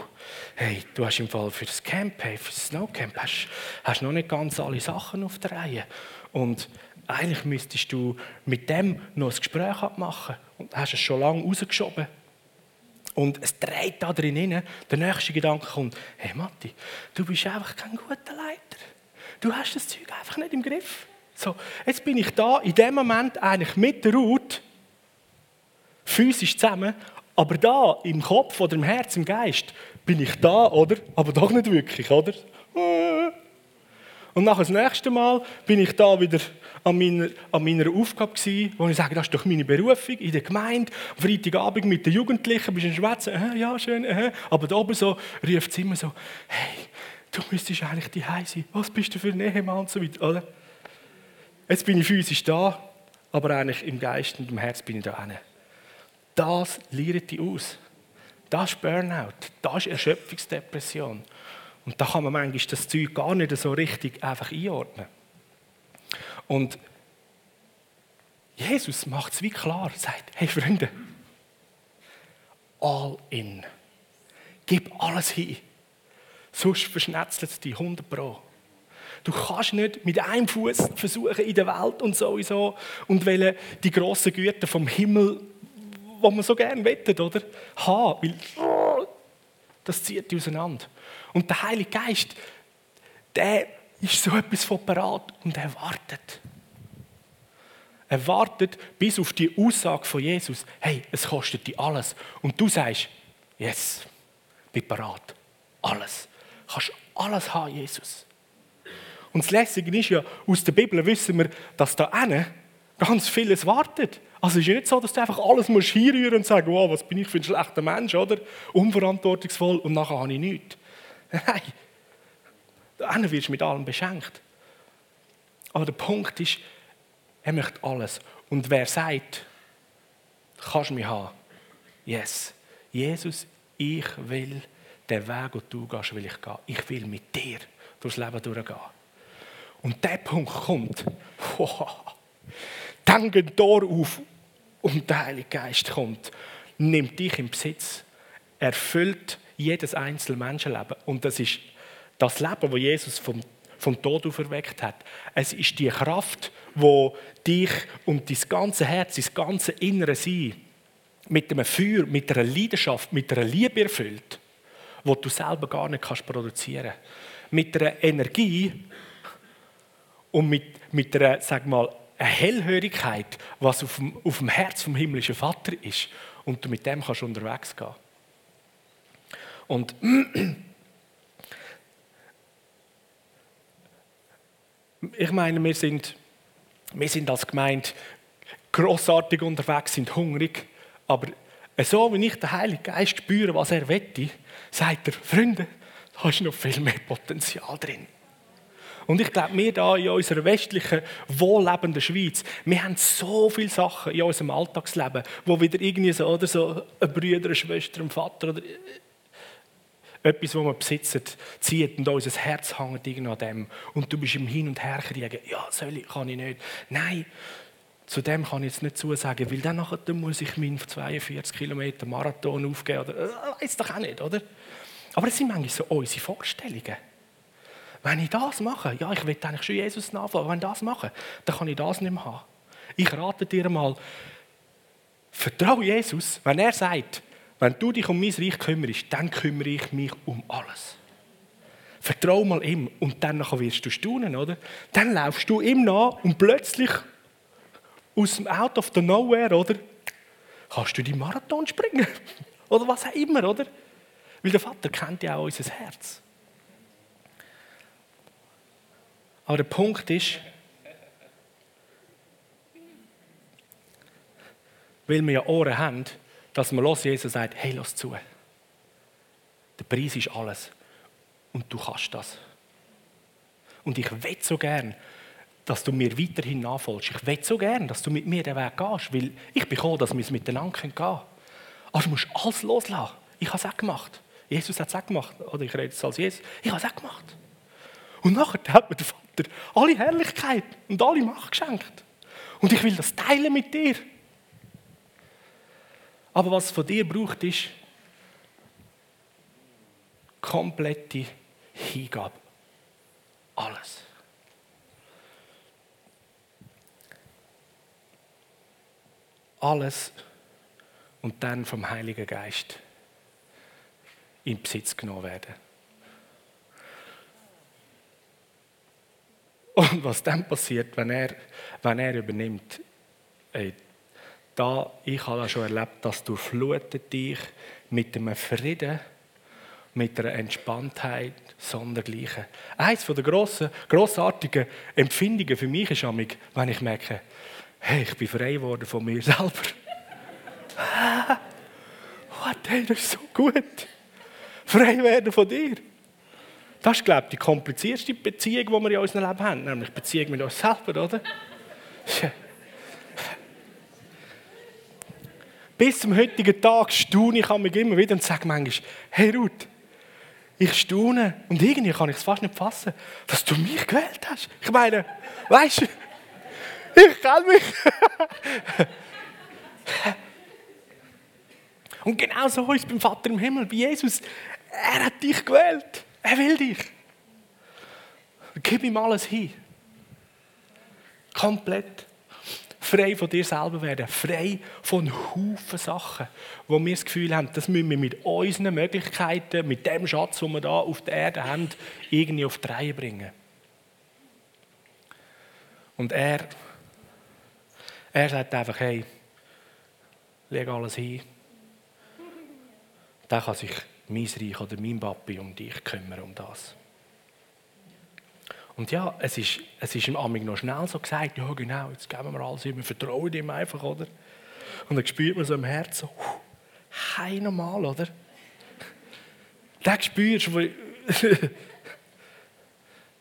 hey, du hast im Fall für das Camp, hey, für das Snowcamp, hast, hast noch nicht ganz alle Sachen auf der Reihe. Und eigentlich müsstest du mit dem noch ein Gespräch abmachen und hast es schon lange rausgeschoben. Und es dreht da drin hin. Der nächste Gedanke kommt: Hey Matti, du bist einfach kein guter Leiter. Du hast das Zeug einfach nicht im Griff. So, jetzt bin ich da in dem Moment eigentlich mit der Ruth physisch zusammen, aber da im Kopf oder im Herz, im Geist bin ich da, oder? Aber doch nicht wirklich, oder? Und nach das nächste Mal bin ich da wieder an meiner, an meiner Aufgabe gewesen, wo ich sage, das ist doch meine Berufung in der Gemeinde. Freitagabend mit den Jugendlichen bist du schwätzen, äh, ja schön, äh. aber da oben so ruft es immer so, hey, du müsstest eigentlich die sein. Was bist du für ein Ehemann und so weiter, oder? Jetzt bin ich physisch da, aber eigentlich im Geist und im Herz bin ich da hin. Das lernt die aus. Das ist Burnout, das ist Erschöpfungsdepression. Und da kann man manchmal das Zeug gar nicht so richtig einfach einordnen. Und Jesus macht es wie klar, sagt, hey Freunde, all in. Gib alles hin. Sonst verschnetzelt es dich 100 Pro. Du kannst nicht mit einem Fuß versuchen in der Welt und sowieso und wollen die grossen Güter vom Himmel, wo man so gerne wettet, oder? Haben, weil das zieht dich auseinander. Und der Heilige Geist, der ist so etwas von parat und er wartet. Er wartet bis auf die Aussage von Jesus, hey, es kostet dich alles. Und du sagst, yes, bin parat. Alles. Du kannst alles haben, Jesus. Und das Lässige ist ja, aus der Bibel wissen wir, dass da ganz vieles wartet. Also es ist nicht so, dass du einfach alles musst hinrühren und sagen, wow, was bin ich für ein schlechter Mensch, oder? Unverantwortungsvoll und nachher habe ich nichts. Nein, da wirst du mit allem beschenkt. Aber der Punkt ist, er möchte alles. Und wer sagt, kannst du mich haben? Yes. Jesus, ich will den Weg, den du gehst, will ich gehen. Ich will mit dir durchs Leben durchgehen. Und der Punkt kommt, wow, dann geht Tor auf und der Heilige Geist kommt, nimmt dich in Besitz, erfüllt jedes einzelne Menschenleben. Und das ist das Leben, das Jesus vom, vom Tod auferweckt hat. Es ist die Kraft, wo dich und dein ganze Herz, dein ganze innere Sein mit einem Feuer, mit einer Leidenschaft, mit einer Liebe erfüllt, wo du selber gar nicht kannst produzieren. Mit einer Energie und mit, mit einer, sag mal, eine Hellhörigkeit, was auf dem, auf dem Herz vom himmlischen Vater ist. Und du mit dem kannst unterwegs gehen. Und ich meine, wir sind, wir sind als Gemeinde grossartig unterwegs, sind hungrig, aber so wie ich den Heiligen Geist spüre, was er wette, sagt er, Freunde, da ist noch viel mehr Potenzial drin. Und ich glaube, wir hier in unserer westlichen, wohllebenden Schweiz, wir haben so viele Sachen in unserem Alltagsleben, wo wieder irgendwie so, oder so eine Brüder, eine Schwester, ein Vater oder etwas, das wir besitzen, zieht und unser Herz hängt irgendwie an dem. Und du bist im Hin und Her kriegen, ja, soll ich, kann ich nicht. Nein, zu dem kann ich jetzt nicht zusagen, weil dann, nachher, muss ich meinen 42 Kilometer Marathon aufgeben oder äh, weiß doch auch nicht, oder? Aber es sind manchmal so unsere Vorstellungen. Wenn ich das mache, ja, ich will eigentlich schon Jesus nachfolgen, wenn ich das mache, dann kann ich das nicht mehr haben. Ich rate dir mal, vertraue Jesus, wenn er sagt, wenn du dich um mein Reich kümmerst, dann kümmere ich mich um alles. Vertrau mal ihm und dann wirst du staunen, oder? Dann laufst du ihm nach und plötzlich aus dem Out of the Nowhere, oder? Kannst du die Marathon springen? oder was auch immer, oder? Weil der Vater kennt ja auch unser Herz. Aber der Punkt ist, weil wir ja Ohren haben, dass man los Jesus sagt, hey, lass zu. Der Preis ist alles. Und du kannst das. Und ich will so gern dass du mir weiterhin nachfolgst. Ich will so gern, dass du mit mir den Weg gehst, weil ich bekomme, dass wir es miteinander gehen können. Aber du musst alles loslassen. Ich habe es auch gemacht. Jesus hat es auch gemacht. Oder ich rede jetzt als Jesus. Ich habe es auch gemacht. Und nachher hat mir der Vater alle Herrlichkeit und alle Macht geschenkt. Und ich will das teilen mit dir. Aber was von dir braucht, ist komplette Hingabe. Alles. Alles und dann vom Heiligen Geist in Besitz genommen werden. Und was dann passiert, wenn er, wenn er übernimmt, ey, da, ich habe das schon erlebt, das durchflutet dich mit einem Frieden, mit einer Entspanntheit, sondergleichen. Eines der grossen, grossartigen Empfindungen für mich ist amig, wenn ich merke, hey, ich bin frei geworden von mir selber. What, hey, das ist so gut. Frei werden von dir. Das ist, glaube ich, die komplizierteste Beziehung, die wir in unserem Leben haben, nämlich Beziehung mit uns selber, oder? Bis zum heutigen Tag staune ich mich immer wieder und sage manchmal, hey Ruth, ich staune und irgendwie kann ich es fast nicht fassen, dass du mich gewählt hast. Ich meine, weißt du, ich kenne mich. und genau so ist es beim Vater im Himmel, bei Jesus. Er hat dich gewählt. Er will dich. Gib ihm alles hin. Komplett frei von dir selber werden, frei von Haufen Sachen, wo wir das Gefühl haben, das müssen wir mit unseren Möglichkeiten, mit dem Schatz, den wir da auf der Erde haben, irgendwie auf die Reihe bringen. Und er, er sagt einfach, hey, leg alles hin. Dann kann sich mein Reich oder mein Papi um dich kümmern, um das. Und ja, es ist, es ist im Amig noch schnell so gesagt, ja genau, jetzt geben wir alles wir vertrauen ihm einfach, oder? Und dann spürt man so im Herzen, so, hey, normal, oder? Dann spürst du,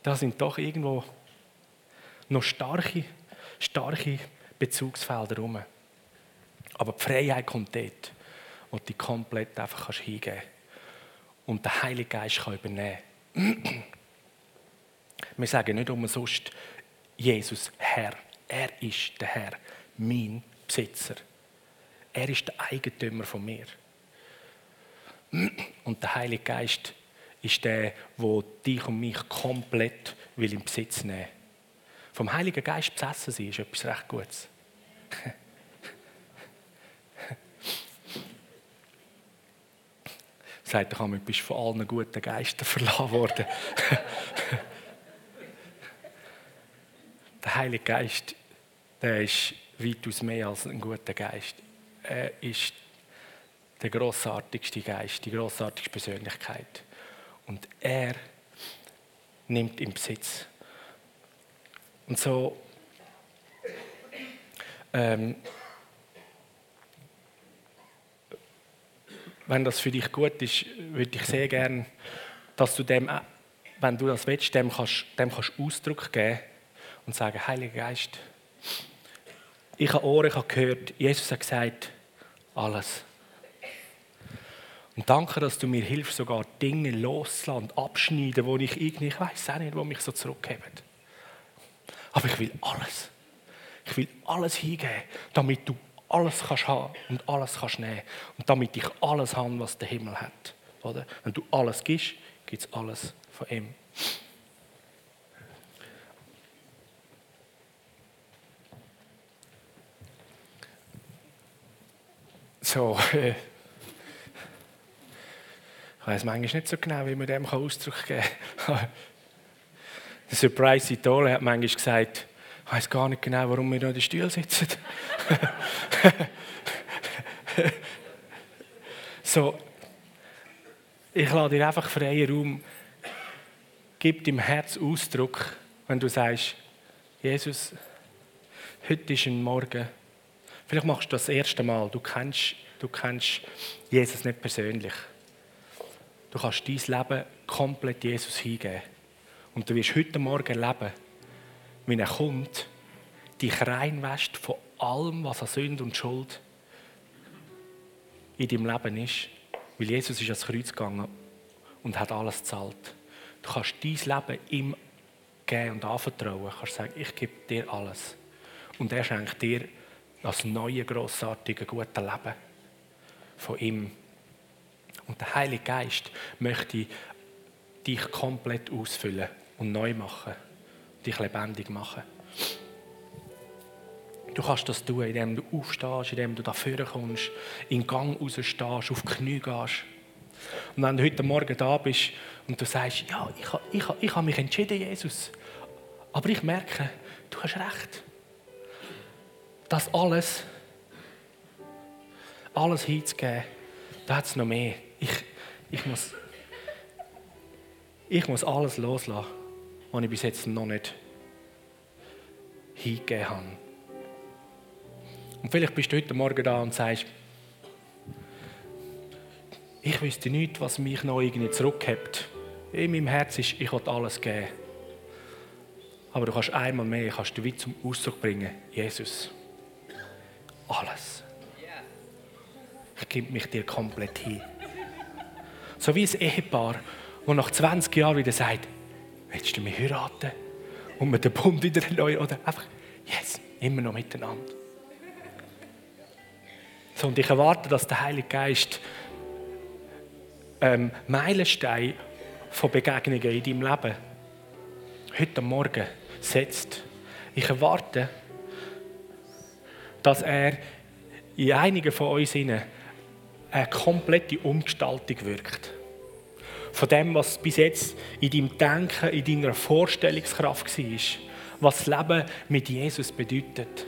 da sind doch irgendwo noch starke, starke Bezugsfelder rum. Aber die Freiheit kommt dort, wo du dich komplett einfach hingeben kannst. Und der Heilige Geist kann übernehmen. Wir sagen nicht umsonst, Jesus Herr. Er ist der Herr, mein Besitzer. Er ist der Eigentümer von mir. Und der Heilige Geist ist der, der dich und mich komplett will in Besitz nehmen will. Vom Heiligen Geist besessen sein ist etwas recht Gutes. Sagt du bist von allen guten Geistern verlassen worden. Heilige Geist, der ist weitaus mehr als ein guter Geist. Er ist der grossartigste Geist, die grossartigste Persönlichkeit. Und er nimmt im Besitz. Und so ähm, wenn das für dich gut ist, würde ich sehr gerne, dass du dem, wenn du das willst, dem kannst, dem kannst Ausdruck geben und sagen, Heiliger Geist, ich habe Ohren, ich habe gehört, Jesus hat gesagt, alles. Und danke, dass du mir hilfst, sogar Dinge loszulassen und abschneiden, wo ich irgendwie, ich weiß auch nicht, wo mich so zurückheben. Aber ich will alles. Ich will alles hingeben, damit du alles kannst haben und alles kannst nehmen. Und damit ich alles habe, was der Himmel hat. Oder? Wenn du alles gibst, gibt es alles von ihm. So, äh, ich weiß manchmal nicht so genau, wie man dem Ausdruck geben kann. Der Surprise Idole hat manchmal gesagt, ich weiß gar nicht genau, warum wir da in den Stuhl sitzen. so, ich lade dir einfach freien Raum. Gib deinem Herz Ausdruck, wenn du sagst, Jesus, heute ist ein Morgen, Vielleicht machst du das, erste Mal. Du kennst, du kennst Jesus nicht persönlich. Du kannst dein Leben komplett Jesus hingeben. Und du wirst heute Morgen erleben, wenn er kommt, dich reinwäscht von allem, was an Sünde und Schuld in deinem Leben ist. Weil Jesus ist ans Kreuz gegangen und hat alles gezahlt. Du kannst dein Leben ihm geben und anvertrauen. Du kannst sagen, ich gebe dir alles. Und er schenkt dir das neue, grossartige, gute Leben von ihm. Und der Heilige Geist möchte dich komplett ausfüllen und neu machen, dich lebendig machen. Du kannst das tun, indem du aufstehst, indem du da vorne kommst, in den Gang rausstehst, auf die Knie gehst. Und wenn du heute Morgen da bist und du sagst, ja, ich, habe, ich, habe, ich habe mich entschieden, Jesus, aber ich merke, du hast recht. Das alles, alles hinzugeben, da hat es noch mehr. Ich, ich, muss, ich muss alles loslassen, was ich bis jetzt noch nicht hingegeben habe. Und vielleicht bist du heute Morgen da und sagst, ich wüsste nicht, was mich noch irgendwie zurückhält. In meinem Herz ist, ich will alles geben. Aber du kannst einmal mehr, kannst du wie zum Ausdruck bringen, Jesus. Alles. Ich gebe mich dir komplett hin. So wie ein Ehepaar, das nach 20 Jahren wieder sagt, willst du mich heiraten? Und mit dem Bund wieder neu, oder einfach, yes, immer noch miteinander. So, und ich erwarte, dass der Heilige Geist ähm, Meilenstein von Begegnungen in deinem Leben heute Morgen setzt. Ich erwarte, dass er in einigen von uns eine komplette Umgestaltung wirkt. Von dem, was bis jetzt in deinem Denken, in deiner Vorstellungskraft war, was das Leben mit Jesus bedeutet.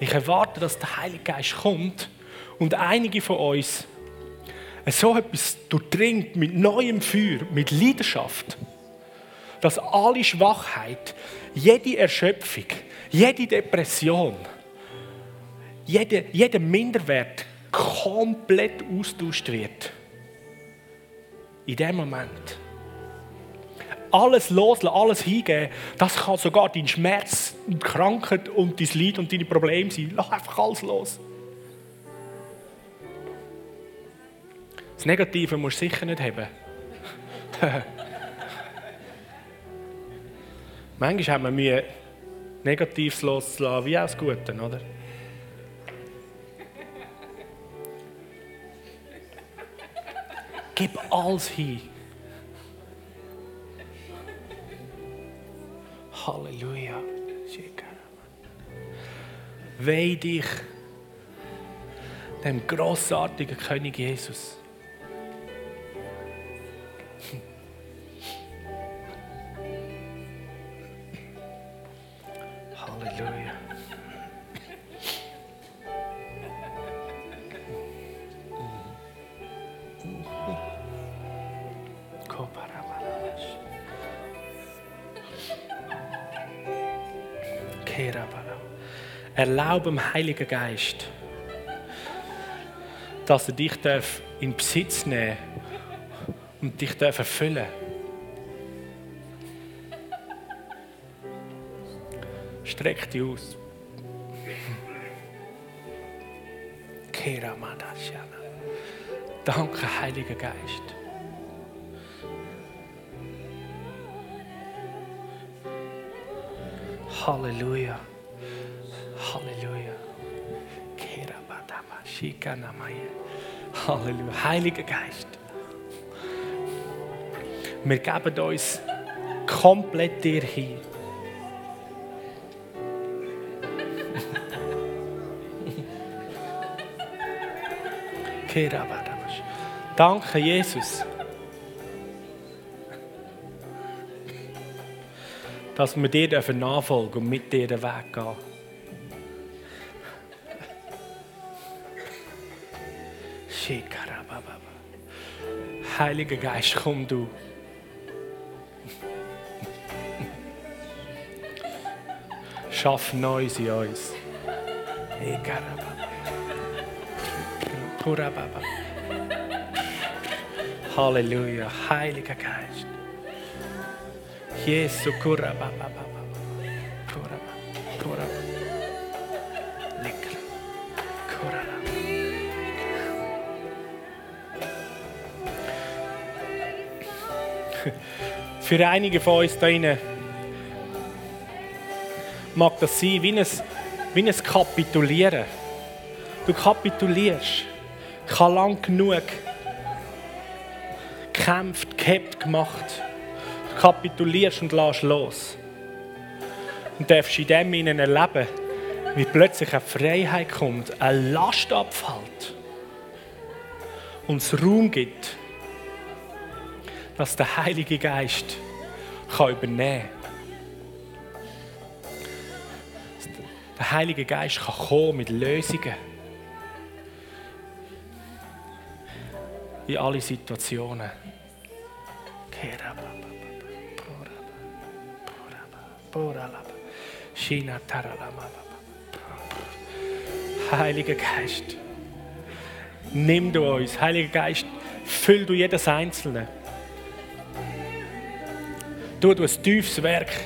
Ich erwarte, dass der Heilige Geist kommt und einige von uns so etwas durchdringt mit neuem Feuer, mit Leidenschaft, dass alle Schwachheit, jede Erschöpfung, jede Depression, jeder, jeder Minderwert komplett austauscht wird. In dem Moment. Alles loslassen, alles hingeben, das kann sogar dein Schmerz, und Krankheit und dein Leid und deine Probleme sein. Lass einfach alles los. Das Negative musst du sicher nicht haben. Manchmal haben wir Mühe, Negatives loszulassen, wie auch das Gute, oder? Gib alles hin. Halleluja. Weih dich dem grossartigen König Jesus. Erlaube dem Heiligen Geist, dass er dich in Besitz nehmen und dich erfüllen Streck dich aus. Danke, Heiliger Geist. Halleluja. Halleluja. Heiliger Geist. Wir geben uns komplett dir hin. Danke, Jesus. Dass wir dir nachfolgen und mit dir den Weg gehen. Heiliger Geist, komm du. Schaff Neues in uns. Halleluja, Heiliger Geist. Jesus, Kurababa. Für einige von uns drinnen mag das sein wie ein, wie ein Kapitulieren. Du kapitulierst. Ich lang genug gekämpft, gehabt, gemacht. Du kapitulierst und lässt los. Und darfst in dem Innen erleben, wie plötzlich eine Freiheit kommt, eine Last abfällt und es Raum gibt, dass der Heilige Geist kann übernehmen kann. Der Heilige Geist kann kommen mit Lösungen in alle Situationen. Heiliger Geist, nimm du uns. Heiliger Geist, füll du jedes Einzelne. Du ein tiefes Werk.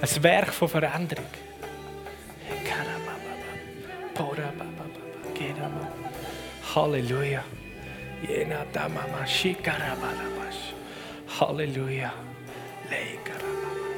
Ein Werk von Veränderung. Halleluja. Halleluja. Jesus.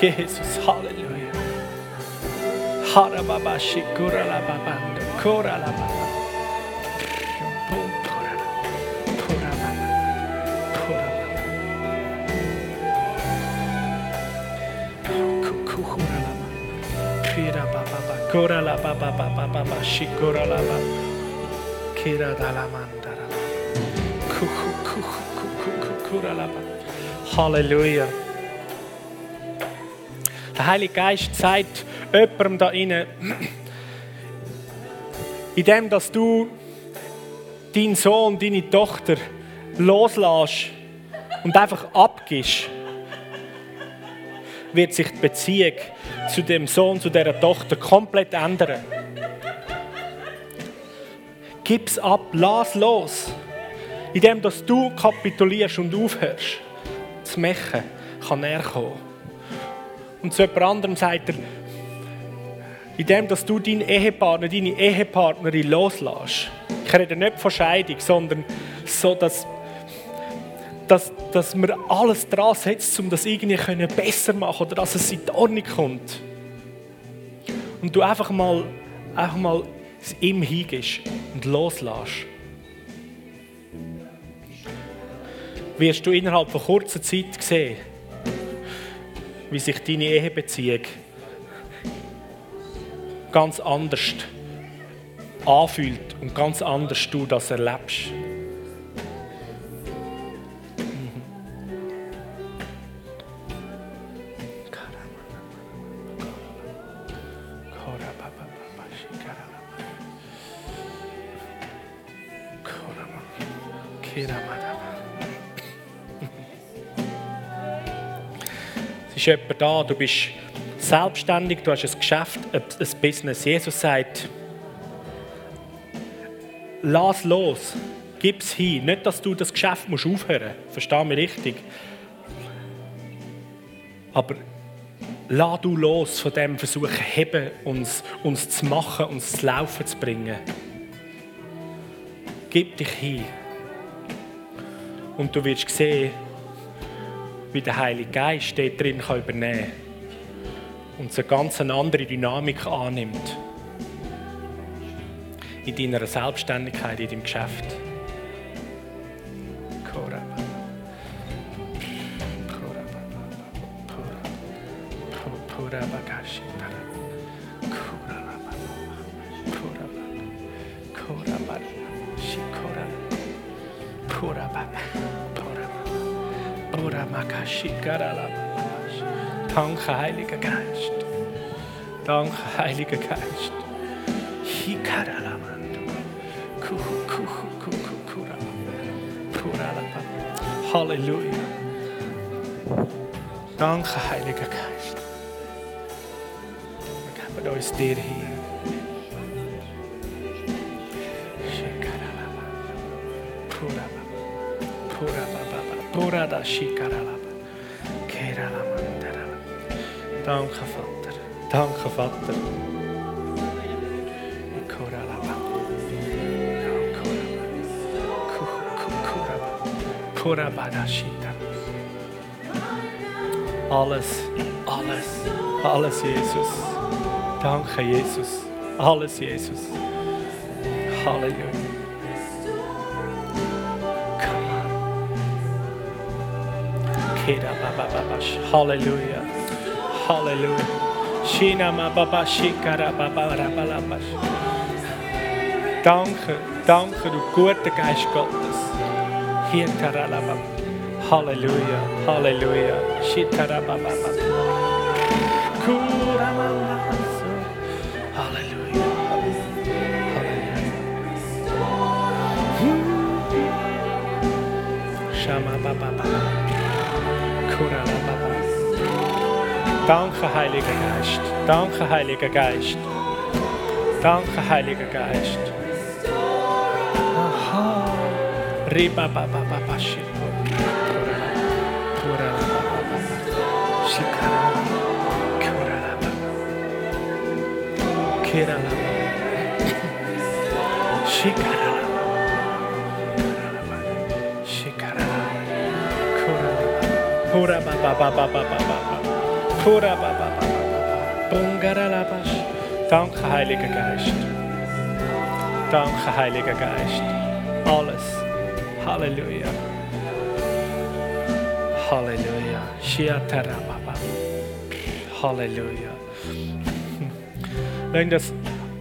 Jesus, hallelujah. Harababa shikura la babando, kura la baba. Kura la ba ba ba ba ba ba shikura la ba kira da la manda. Halleluja. Der Heilige Geist sagt jemandem da innen, in dem, dass du deinen Sohn, deine Tochter loslässt und einfach abgibst, wird sich die Beziehung zu dem Sohn, zu dieser Tochter komplett ändern. Gib's ab, lass los. In dem, dass du kapitulierst und aufhörst zu machen, kann er kommen. Und zu jemand anderem sagt er, in dem, dass du deinen Ehepartner, deine Ehepartnerin loslässt. Ich rede nicht von Scheidung, sondern so, dass, dass, dass man alles dran setzt, um das irgendwie können besser machen oder dass es in die Ordnung kommt. Und du einfach mal, einfach mal es ihm hingehst und loslässt. Wirst du innerhalb von kurzer Zeit sehen, wie sich deine Ehebeziehung ganz anders anfühlt und ganz anders du das erlebst. Es ist jemand da, du bist selbstständig, du hast ein Geschäft, ein Business. Jesus sagt, lass los. Gib es hin. Nicht, dass du das Geschäft musst aufhören musst. Versteh mich richtig. Aber lass du los von dem Versuch, heben, uns, uns zu machen, uns zu laufen zu bringen. Gib dich hin. Und du wirst sehen, wie der Heilige Geist dort drin kann übernehmen kann und eine ganz andere Dynamik annimmt. In deiner Selbstständigkeit, in deinem Geschäft. Danke, Heiliger Geist. Danke, Heiliger Geist. Halleluja. Danke, Heiliger Geist. Wir geben uns dir hin. Pura da shikaralaba. Danke, Vater. Danke, Vater. Koralaba. Korabadashita. Alles, alles, alles, Jesus. Danke, Jesus. Alles, Jesus. Halleluja. Halleluja. Halleluja. Shina ma baba shikara baba rabalabash. Danke, danke, du guter Geist Gottes. Hier taralaba. Halleluja, Halleluja. Kura mama. Halleluja. Halleluja. Shama baba baba. Danke, Heiliger Geist. Danke, Heiliger Geist. Danke, Heiliger Geist. Aha. Riba ba ba ba ba Shikara. Shikara. Shikara. Shikara. Shikara. Shikara. Shikara. Shikara. Shikara. Shikara. Shikara. Danke, Heiliger Geist. Danke, Heiliger Geist. Alles. Halleluja. Halleluja. Halleluja. Lass das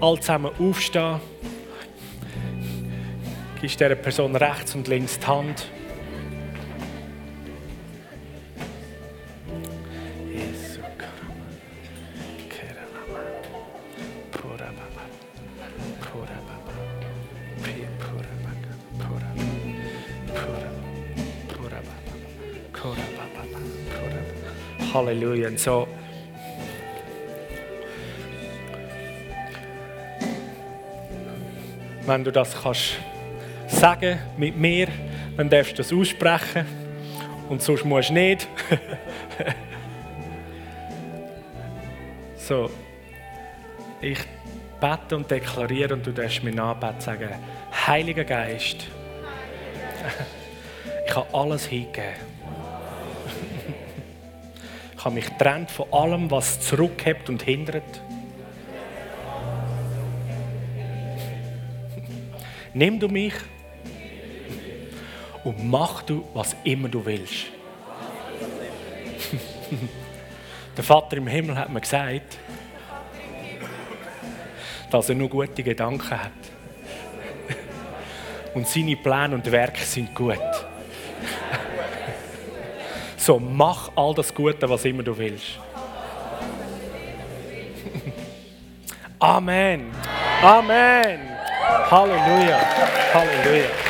all zusammen aufstehen. Gibst dieser Person rechts und links die Hand. Baba. Halleluja. Und so. Wenn du das kannst sagen mit mir, dann darfst du das aussprechen. Und sonst musst du nicht. so. Ich bete und deklariere und du darfst mir nachbeten sagen, Heiliger Geist, ich habe alles hingegeben. Habe mich getrennt von allem, was zurückhebt und hindert. Nimm du mich und mach du, was immer du willst. Der Vater im Himmel hat mir gesagt, dass er nur gute Gedanken hat. Und seine Pläne und Werke sind gut. So, mach all das Gute, was immer du willst. Amen. Amen. Halleluja. Halleluja.